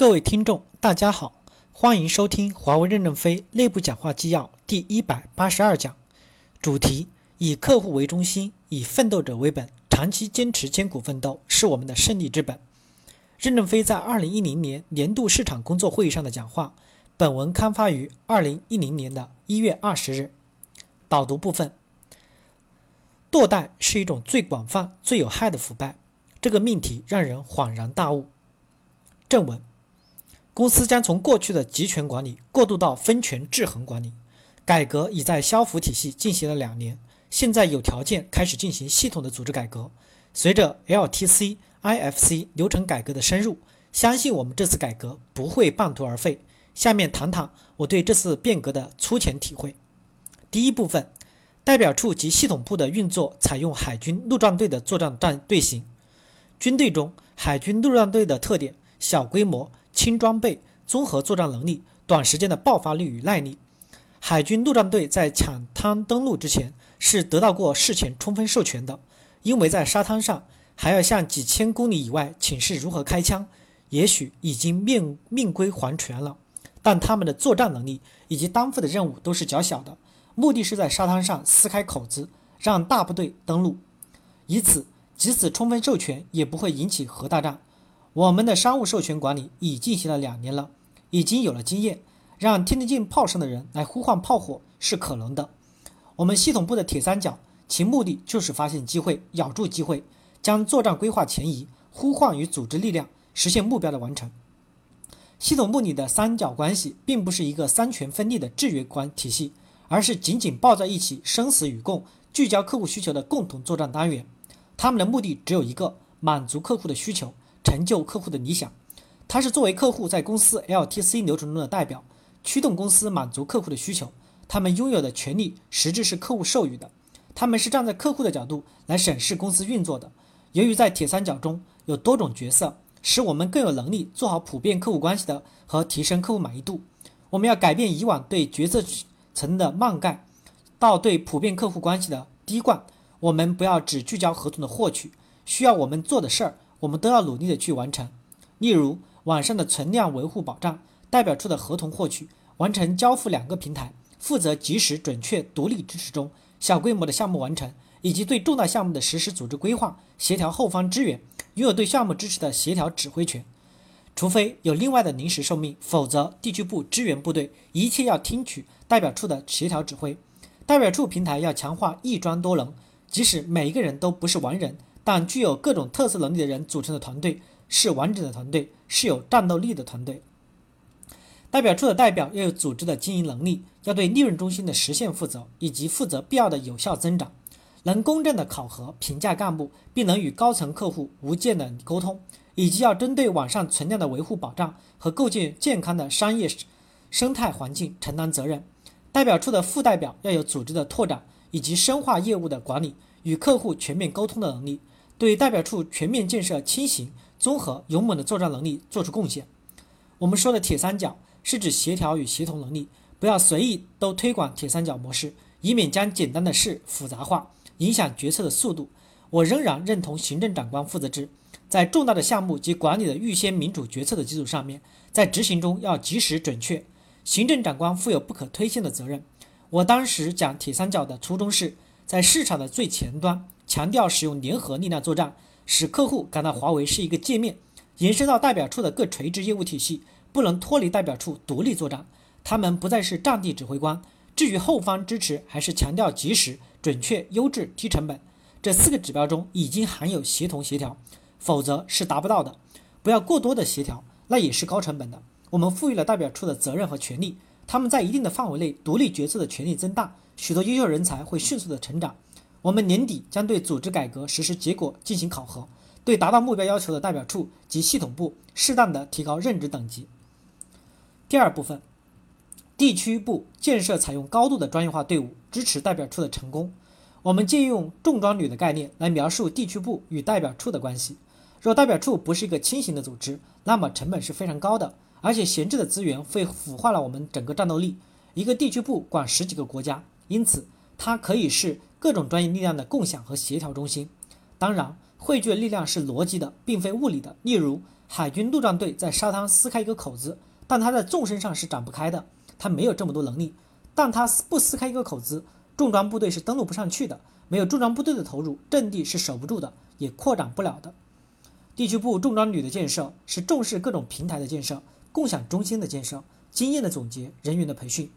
各位听众，大家好，欢迎收听华为任正非内部讲话纪要第一百八十二讲，主题：以客户为中心，以奋斗者为本，长期坚持艰苦奋斗是我们的胜利之本。任正非在二零一零年年度市场工作会议上的讲话，本文刊发于二零一零年的一月二十日。导读部分：堕代是一种最广泛、最有害的腐败，这个命题让人恍然大悟。正文。公司将从过去的集权管理过渡到分权制衡管理，改革已在消服体系进行了两年，现在有条件开始进行系统的组织改革。随着 LTC、IFC 流程改革的深入，相信我们这次改革不会半途而废。下面谈谈我对这次变革的粗浅体会。第一部分，代表处及系统部的运作采用海军陆战队的作战战队形。军队中，海军陆战队的特点：小规模。轻装备、综合作战能力、短时间的爆发力与耐力。海军陆战队在抢滩登陆之前是得到过事前充分授权的，因为在沙滩上还要向几千公里以外请示如何开枪，也许已经命命归黄泉了。但他们的作战能力以及担负的任务都是较小的，目的是在沙滩上撕开口子，让大部队登陆，以此即使充分授权也不会引起核大战。我们的商务授权管理已进行了两年了，已经有了经验，让听得见炮声的人来呼唤炮火是可能的。我们系统部的铁三角，其目的就是发现机会，咬住机会，将作战规划前移，呼唤与组织力量，实现目标的完成。系统部里的三角关系并不是一个三权分立的制约关体系，而是紧紧抱在一起，生死与共，聚焦客户需求的共同作战单元。他们的目的只有一个：满足客户的需求。成就客户的理想，他是作为客户在公司 LTC 流程中的代表，驱动公司满足客户的需求。他们拥有的权利实质是客户授予的，他们是站在客户的角度来审视公司运作的。由于在铁三角中有多种角色，使我们更有能力做好普遍客户关系的和提升客户满意度。我们要改变以往对决策层的慢盖，到对普遍客户关系的滴灌。我们不要只聚焦合同的获取，需要我们做的事儿。我们都要努力的去完成，例如网上的存量维护保障、代表处的合同获取、完成交付两个平台，负责及时、准确、独立支持中小规模的项目完成，以及对重大项目的实施组织规划、协调后方支援，拥有对项目支持的协调指挥权。除非有另外的临时受命，否则地区部支援部队一切要听取代表处的协调指挥。代表处平台要强化一专多能，即使每一个人都不是完人。但具有各种特色能力的人组成的团队是完整的团队，是有战斗力的团队。代表处的代表要有组织的经营能力，要对利润中心的实现负责，以及负责必要的有效增长，能公正的考核评价干部，并能与高层客户无间的沟通，以及要针对网上存量的维护保障和构建健康的商业生态环境承担责任。代表处的副代表要有组织的拓展以及深化业务的管理，与客户全面沟通的能力。对代表处全面建设轻型、综合、勇猛的作战能力做出贡献。我们说的铁三角是指协调与协同能力，不要随意都推广铁三角模式，以免将简单的事复杂化，影响决策的速度。我仍然认同行政长官负责制，在重大的项目及管理的预先民主决策的基础上面，在执行中要及时准确。行政长官负有不可推卸的责任。我当时讲铁三角的初衷是在市场的最前端。强调使用联合力量作战，使客户感到华为是一个界面，延伸到代表处的各垂直业务体系，不能脱离代表处独立作战。他们不再是战地指挥官。至于后方支持，还是强调及时、准确、优质、低成本这四个指标中已经含有协同协调，否则是达不到的。不要过多的协调，那也是高成本的。我们赋予了代表处的责任和权利，他们在一定的范围内独立决策的权利增大，许多优秀人才会迅速的成长。我们年底将对组织改革实施结果进行考核，对达到目标要求的代表处及系统部适当的提高任职等级。第二部分，地区部建设采用高度的专业化队伍，支持代表处的成功。我们借用重装旅的概念来描述地区部与代表处的关系。若代表处不是一个轻型的组织，那么成本是非常高的，而且闲置的资源会腐化了我们整个战斗力。一个地区部管十几个国家，因此它可以是。各种专业力量的共享和协调中心，当然汇聚的力量是逻辑的，并非物理的。例如，海军陆战队在沙滩撕开一个口子，但他在纵深上是展不开的，他没有这么多能力。但他不撕开一个口子，重装部队是登陆不上去的。没有重装部队的投入，阵地是守不住的，也扩展不了的。地区部重装旅的建设是重视各种平台的建设、共享中心的建设、经验的总结、人员的培训，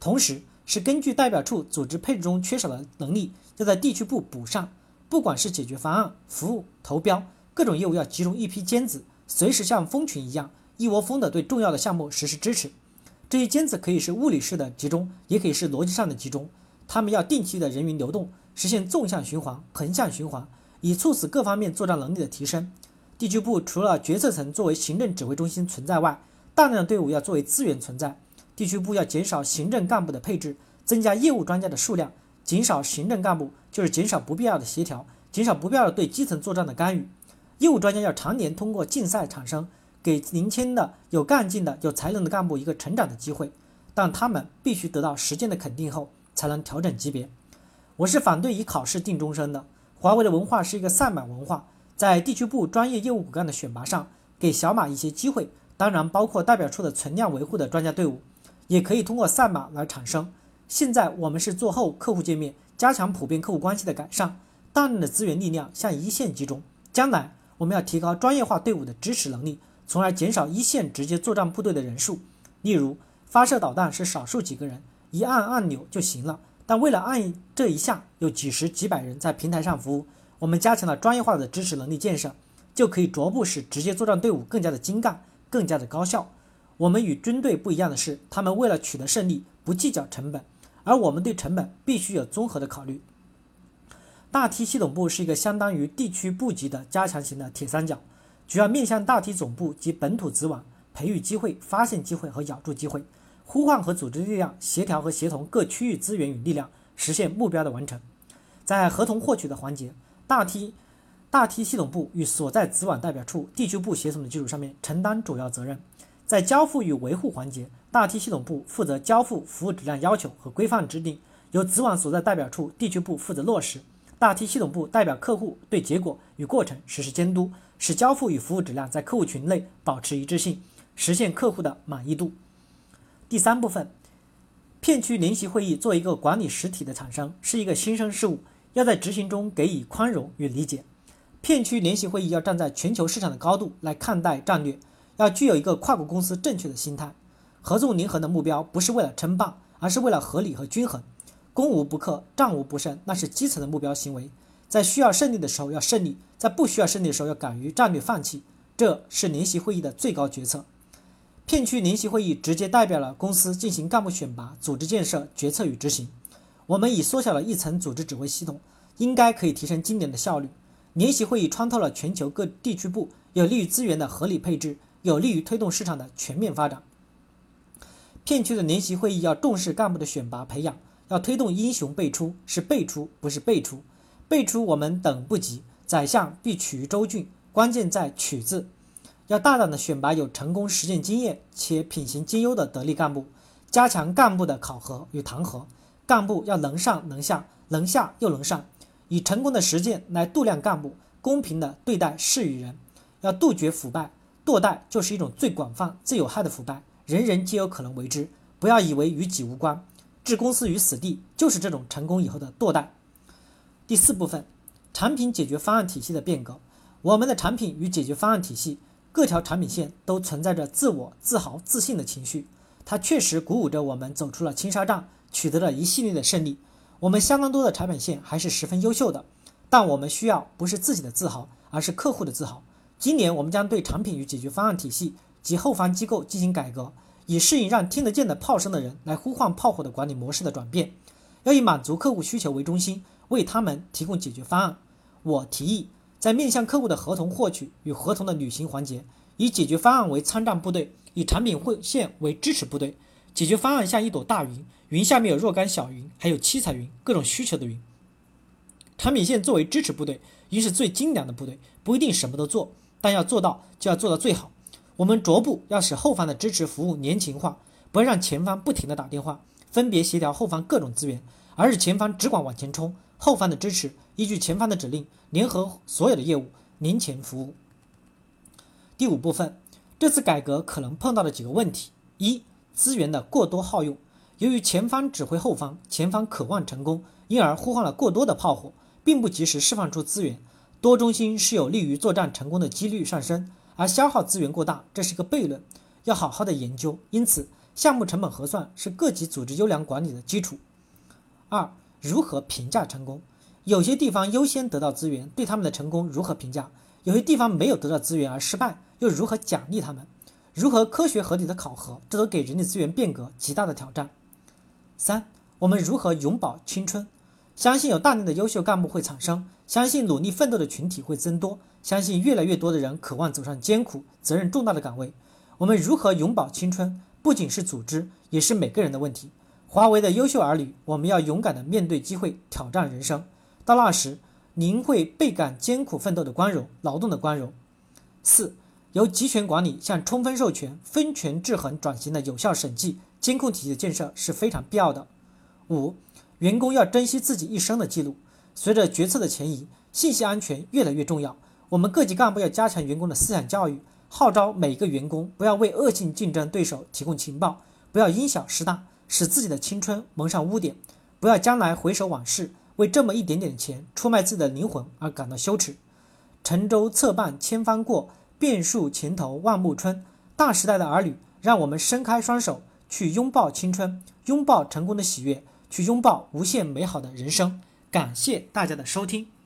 同时是根据代表处组织配置中缺少的能力，要在地区部补上。不管是解决方案、服务、投标，各种业务要集中一批尖子。随时像蜂群一样，一窝蜂的对重要的项目实施支持。这些尖子可以是物理式的集中，也可以是逻辑上的集中。他们要定期的人员流动，实现纵向循环、横向循环，以促使各方面作战能力的提升。地区部除了决策层作为行政指挥中心存在外，大量的队伍要作为资源存在。地区部要减少行政干部的配置，增加业务专家的数量。减少行政干部就是减少不必要的协调，减少不必要的对基层作战的干预。业务专家要常年通过竞赛产生，给年轻的、有干劲的、有才能的干部一个成长的机会，但他们必须得到时间的肯定后才能调整级别。我是反对以考试定终身的。华为的文化是一个赛马文化，在地区部专业业务骨干的选拔上，给小马一些机会，当然包括代表处的存量维护的专家队伍，也可以通过赛马来产生。现在我们是做后客户界面，加强普遍客户关系的改善，大量的资源力量向一线集中，将来。我们要提高专业化队伍的支持能力，从而减少一线直接作战部队的人数。例如，发射导弹是少数几个人，一按按钮就行了。但为了按这一下，有几十几百人在平台上服务。我们加强了专业化的支持能力建设，就可以逐步使直接作战队伍更加的精干，更加的高效。我们与军队不一样的是，他们为了取得胜利不计较成本，而我们对成本必须有综合的考虑。大梯系统部是一个相当于地区部级的加强型的铁三角，主要面向大梯总部及本土子网，培育机会、发现机会和咬住机会，呼唤和组织力量，协调和协同各区域资源与力量，实现目标的完成。在合同获取的环节，大梯大梯系统部与所在子网代表处、地区部协同的基础上面承担主要责任。在交付与维护环节，大梯系统部负责交付服务质量要求和规范制定，由子网所在代表处、地区部负责落实。大梯系统部代表客户对结果与过程实施监督，使交付与服务质量在客户群内保持一致性，实现客户的满意度。第三部分，片区联席会议作为一个管理实体的产生，是一个新生事物，要在执行中给予宽容与理解。片区联席会议要站在全球市场的高度来看待战略，要具有一个跨国公司正确的心态。合纵联合的目标不是为了称霸，而是为了合理和均衡。攻无不克，战无不胜，那是基层的目标行为。在需要胜利的时候要胜利，在不需要胜利的时候要敢于战略放弃，这是联席会议的最高决策。片区联席会议直接代表了公司进行干部选拔、组织建设、决策与执行。我们已缩小了一层组织指挥系统，应该可以提升今年的效率。联席会议穿透了全球各地区部，有利于资源的合理配置，有利于推动市场的全面发展。片区的联席会议要重视干部的选拔培养。要推动英雄辈出，是辈出，不是辈出。辈出我们等不及，宰相必取于州郡，关键在取字。要大胆的选拔有成功实践经验且品行兼优的得力干部，加强干部的考核与弹劾。干部要能上能下，能下又能上，以成功的实践来度量干部，公平的对待事与人。要杜绝腐败，堕代就是一种最广泛、最有害的腐败，人人皆有可能为之。不要以为与己无关。置公司于死地，就是这种成功以后的堕代。第四部分，产品解决方案体系的变革。我们的产品与解决方案体系，各条产品线都存在着自我、自豪、自信的情绪。它确实鼓舞着我们走出了青纱帐，取得了一系列的胜利。我们相当多的产品线还是十分优秀的，但我们需要不是自己的自豪，而是客户的自豪。今年我们将对产品与解决方案体系及后方机构进行改革。以适应让听得见的炮声的人来呼唤炮火的管理模式的转变，要以满足客户需求为中心，为他们提供解决方案。我提议，在面向客户的合同获取与合同的履行环节，以解决方案为参战部队，以产品会线为支持部队。解决方案像一朵大云，云下面有若干小云，还有七彩云，各种需求的云。产品线作为支持部队，应是最精良的部队，不一定什么都做，但要做到就要做到最好。我们逐步要使后方的支持服务年轻化，不要让前方不停的打电话，分别协调后方各种资源，而是前方只管往前冲，后方的支持依据前方的指令，联合所有的业务年前服务。第五部分，这次改革可能碰到的几个问题：一、资源的过多耗用。由于前方指挥后方，前方渴望成功，因而呼唤了过多的炮火，并不及时释放出资源。多中心是有利于作战成功的几率上升，而消耗资源过大，这是一个悖论，要好好的研究。因此，项目成本核算是各级组织优良管理的基础。二、如何评价成功？有些地方优先得到资源，对他们的成功如何评价？有些地方没有得到资源而失败，又如何奖励他们？如何科学合理的考核？这都给人力资源变革极大的挑战。三、我们如何永葆青春？相信有大量的优秀干部会产生，相信努力奋斗的群体会增多，相信越来越多的人渴望走上艰苦、责任重大的岗位。我们如何永葆青春？不仅是组织，也是每个人的问题。华为的优秀儿女，我们要勇敢地面对机会，挑战人生。到那时，您会倍感艰苦奋斗的光荣，劳动的光荣。四、由集权管理向充分授权、分权制衡转型的有效审计监控体系的建设是非常必要的。五、员工要珍惜自己一生的记录。随着决策的前移，信息安全越来越重要。我们各级干部要加强员工的思想教育，号召每个员工不要为恶性竞争对手提供情报，不要因小失大，使自己的青春蒙上污点，不要将来回首往事。为这么一点点钱出卖自己的灵魂而感到羞耻。沉舟侧畔千帆过，遍树前头万木春。大时代的儿女，让我们伸开双手，去拥抱青春，拥抱成功的喜悦，去拥抱无限美好的人生。感谢大家的收听。